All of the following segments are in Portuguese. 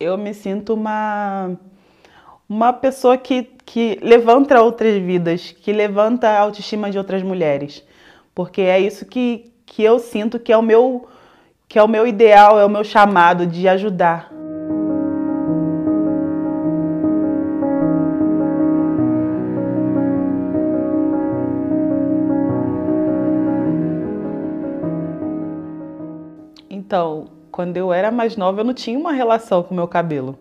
Eu me sinto uma uma pessoa que, que levanta outras vidas, que levanta a autoestima de outras mulheres. Porque é isso que, que eu sinto que é o meu que é o meu ideal, é o meu chamado de ajudar. Quando eu era mais nova, eu não tinha uma relação com o meu cabelo.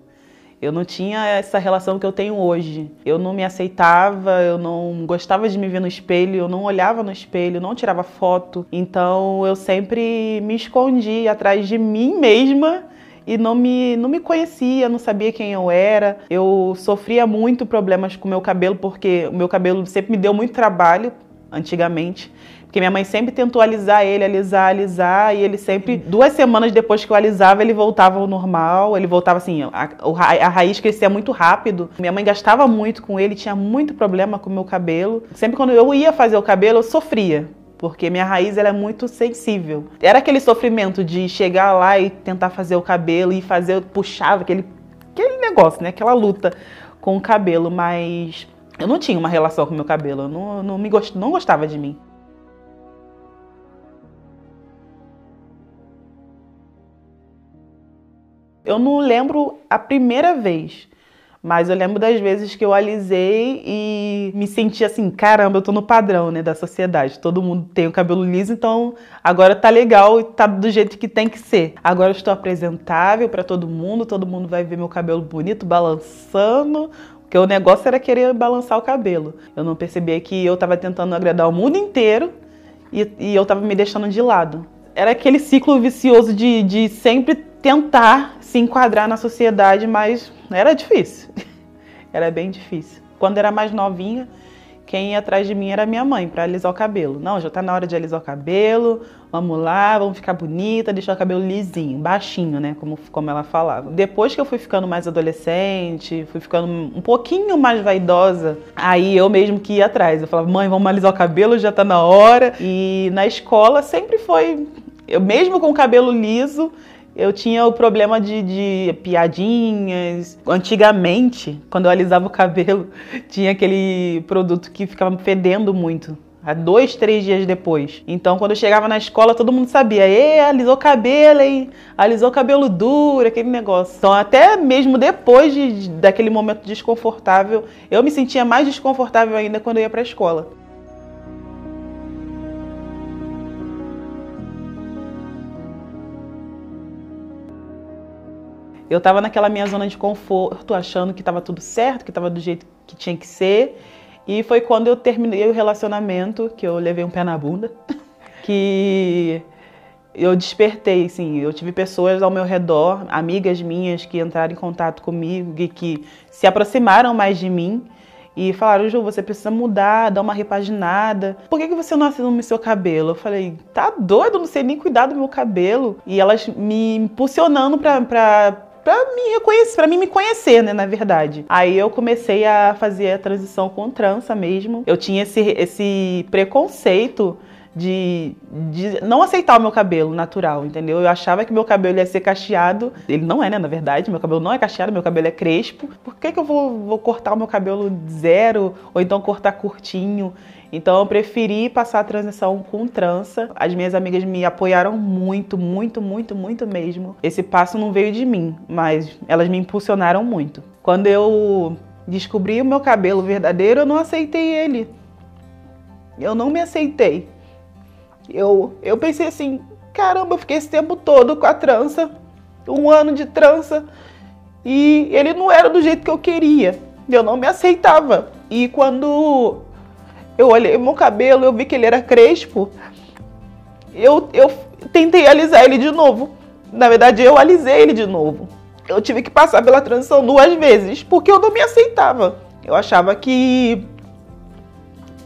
Eu não tinha essa relação que eu tenho hoje. Eu não me aceitava, eu não gostava de me ver no espelho, eu não olhava no espelho, não tirava foto. Então eu sempre me escondi atrás de mim mesma e não me, não me conhecia, não sabia quem eu era. Eu sofria muito problemas com o meu cabelo porque o meu cabelo sempre me deu muito trabalho antigamente. Porque minha mãe sempre tentou alisar ele, alisar, alisar, e ele sempre, duas semanas depois que eu alisava, ele voltava ao normal, ele voltava assim, a, a raiz crescia muito rápido. Minha mãe gastava muito com ele, tinha muito problema com o meu cabelo. Sempre quando eu ia fazer o cabelo, eu sofria porque minha raiz ela é muito sensível. Era aquele sofrimento de chegar lá e tentar fazer o cabelo e fazer, puxava aquele, aquele negócio, né? Aquela luta com o cabelo, mas eu não tinha uma relação com meu cabelo, eu não, não, me gost, não gostava de mim. Eu não lembro a primeira vez, mas eu lembro das vezes que eu alisei e me senti assim, caramba, eu tô no padrão, né, da sociedade. Todo mundo tem o cabelo liso, então agora tá legal e tá do jeito que tem que ser. Agora eu estou apresentável para todo mundo, todo mundo vai ver meu cabelo bonito balançando, porque o negócio era querer balançar o cabelo. Eu não percebia que eu estava tentando agradar o mundo inteiro e, e eu estava me deixando de lado. Era aquele ciclo vicioso de, de sempre tentar se enquadrar na sociedade, mas era difícil. era bem difícil. Quando era mais novinha, quem ia atrás de mim era minha mãe para alisar o cabelo. Não, já tá na hora de alisar o cabelo, vamos lá, vamos ficar bonita, deixar o cabelo lisinho, baixinho, né? Como, como ela falava. Depois que eu fui ficando mais adolescente, fui ficando um pouquinho mais vaidosa, aí eu mesmo que ia atrás. Eu falava, mãe, vamos alisar o cabelo, já tá na hora. E na escola sempre foi. Eu mesmo com o cabelo liso, eu tinha o problema de, de, piadinhas. Antigamente, quando eu alisava o cabelo, tinha aquele produto que ficava fedendo muito. Há dois, três dias depois. Então, quando eu chegava na escola, todo mundo sabia. E alisou o cabelo, hein? Alisou o cabelo duro, aquele negócio. Então, até mesmo depois de, daquele momento desconfortável, eu me sentia mais desconfortável ainda quando eu ia para a escola. Eu estava naquela minha zona de conforto, achando que estava tudo certo, que estava do jeito que tinha que ser. E foi quando eu terminei o relacionamento que eu levei um pé na bunda, que eu despertei, assim, eu tive pessoas ao meu redor, amigas minhas que entraram em contato comigo e que se aproximaram mais de mim e falaram, Ju, você precisa mudar, dar uma repaginada. Por que, que você não assume seu cabelo? Eu falei, tá doido, não sei nem cuidar do meu cabelo. E elas me impulsionando pra, pra para me reconhecer, para mim me conhecer, né, na verdade. Aí eu comecei a fazer a transição com trança mesmo. Eu tinha esse, esse preconceito de, de, não aceitar o meu cabelo natural, entendeu? Eu achava que meu cabelo ia ser cacheado. Ele não é, né? Na verdade, meu cabelo não é cacheado, meu cabelo é crespo. Por que, que eu vou, vou cortar o meu cabelo zero ou então cortar curtinho? Então eu preferi passar a transição com trança. As minhas amigas me apoiaram muito, muito, muito, muito mesmo. Esse passo não veio de mim, mas elas me impulsionaram muito. Quando eu descobri o meu cabelo verdadeiro, eu não aceitei ele. Eu não me aceitei. Eu, eu pensei assim, caramba, eu fiquei esse tempo todo com a trança, um ano de trança, e ele não era do jeito que eu queria. Eu não me aceitava. E quando eu olhei meu cabelo, eu vi que ele era crespo. Eu, eu tentei alisar ele de novo. Na verdade, eu alisei ele de novo. Eu tive que passar pela transição duas vezes, porque eu não me aceitava. Eu achava que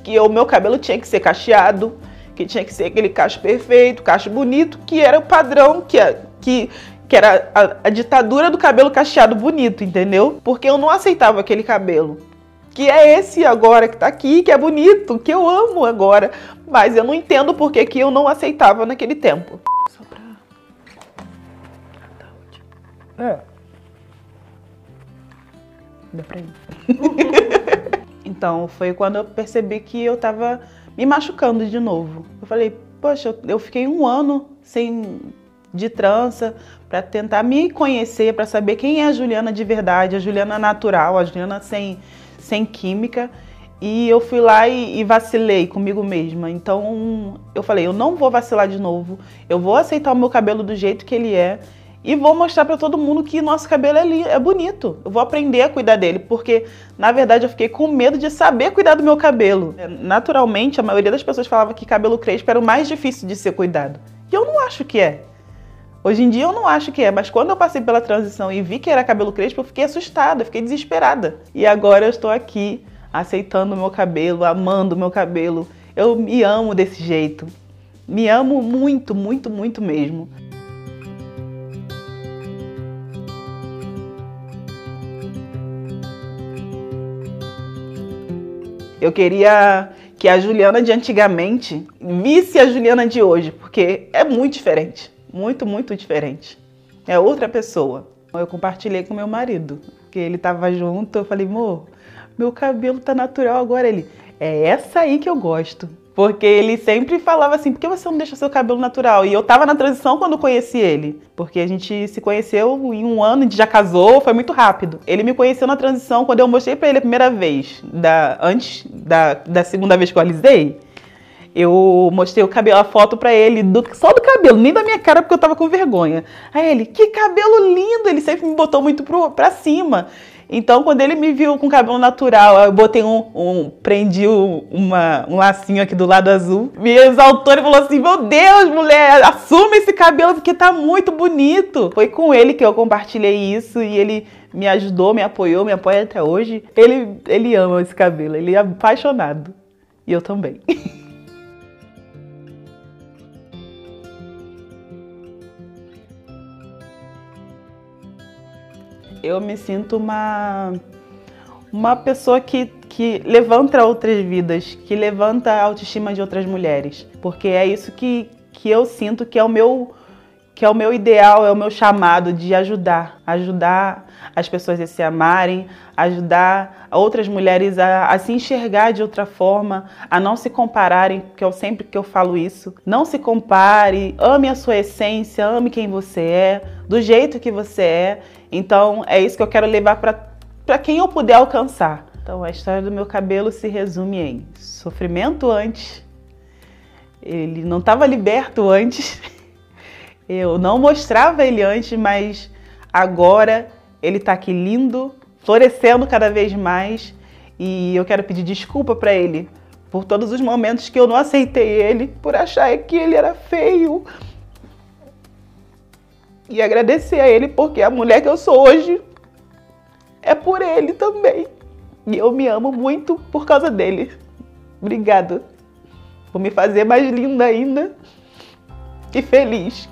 que o meu cabelo tinha que ser cacheado, que tinha que ser aquele cacho perfeito, cacho bonito, que era o padrão que, que, que era a, a ditadura do cabelo cacheado bonito, entendeu? Porque eu não aceitava aquele cabelo que é esse agora que tá aqui, que é bonito, que eu amo agora, mas eu não entendo por que, que eu não aceitava naquele tempo. Só pra... É. Deu pra ir. então, foi quando eu percebi que eu tava me machucando de novo. Eu falei, poxa, eu fiquei um ano sem de trança para tentar me conhecer, para saber quem é a Juliana de verdade, a Juliana natural, a Juliana sem, sem química. E eu fui lá e, e, vacilei comigo mesma. Então eu falei, eu não vou vacilar de novo. Eu vou aceitar o meu cabelo do jeito que ele é e vou mostrar para todo mundo que nosso cabelo é, é bonito. Eu vou aprender a cuidar dele, porque na verdade eu fiquei com medo de saber cuidar do meu cabelo. É, naturalmente, a maioria das pessoas falava que cabelo crespo era o mais difícil de ser cuidado. E eu não acho que é. Hoje em dia eu não acho que é, mas quando eu passei pela transição e vi que era cabelo crespo, eu fiquei assustada, fiquei desesperada. E agora eu estou aqui aceitando o meu cabelo, amando o meu cabelo. Eu me amo desse jeito. Me amo muito, muito, muito mesmo. Eu queria que a Juliana de antigamente visse a Juliana de hoje, porque é muito diferente. Muito, muito diferente. É outra pessoa. Eu compartilhei com meu marido, que ele estava junto. Eu falei, amor, meu cabelo tá natural agora. Ele, é essa aí que eu gosto. Porque ele sempre falava assim, por que você não deixa seu cabelo natural? E eu tava na transição quando conheci ele. Porque a gente se conheceu em um ano, a gente já casou, foi muito rápido. Ele me conheceu na transição quando eu mostrei para ele a primeira vez, da, antes da, da segunda vez que eu alisei. Eu mostrei o cabelo, a foto para ele, do, só do cabelo, nem da minha cara, porque eu tava com vergonha. Aí ele, que cabelo lindo! Ele sempre me botou muito pro, pra cima. Então, quando ele me viu com cabelo natural, eu botei um, um prendi uma, um lacinho aqui do lado azul, me exaltou e falou assim: Meu Deus, mulher, assume esse cabelo porque tá muito bonito. Foi com ele que eu compartilhei isso e ele me ajudou, me apoiou, me apoia até hoje. Ele, ele ama esse cabelo, ele é apaixonado. E eu também. eu me sinto uma, uma pessoa que, que levanta outras vidas, que levanta a autoestima de outras mulheres. Porque é isso que, que eu sinto que é o meu que é o meu ideal, é o meu chamado de ajudar, ajudar as pessoas a se amarem, ajudar outras mulheres a, a, se enxergar de outra forma, a não se compararem, porque eu sempre que eu falo isso, não se compare, ame a sua essência, ame quem você é, do jeito que você é. Então é isso que eu quero levar para quem eu puder alcançar. Então a história do meu cabelo se resume em sofrimento antes, ele não estava liberto antes. Eu não mostrava ele antes, mas agora ele está aqui lindo, florescendo cada vez mais. E eu quero pedir desculpa para ele por todos os momentos que eu não aceitei ele, por achar que ele era feio. E agradecer a ele porque a mulher que eu sou hoje é por ele também. E eu me amo muito por causa dele. Obrigada por me fazer mais linda ainda e feliz.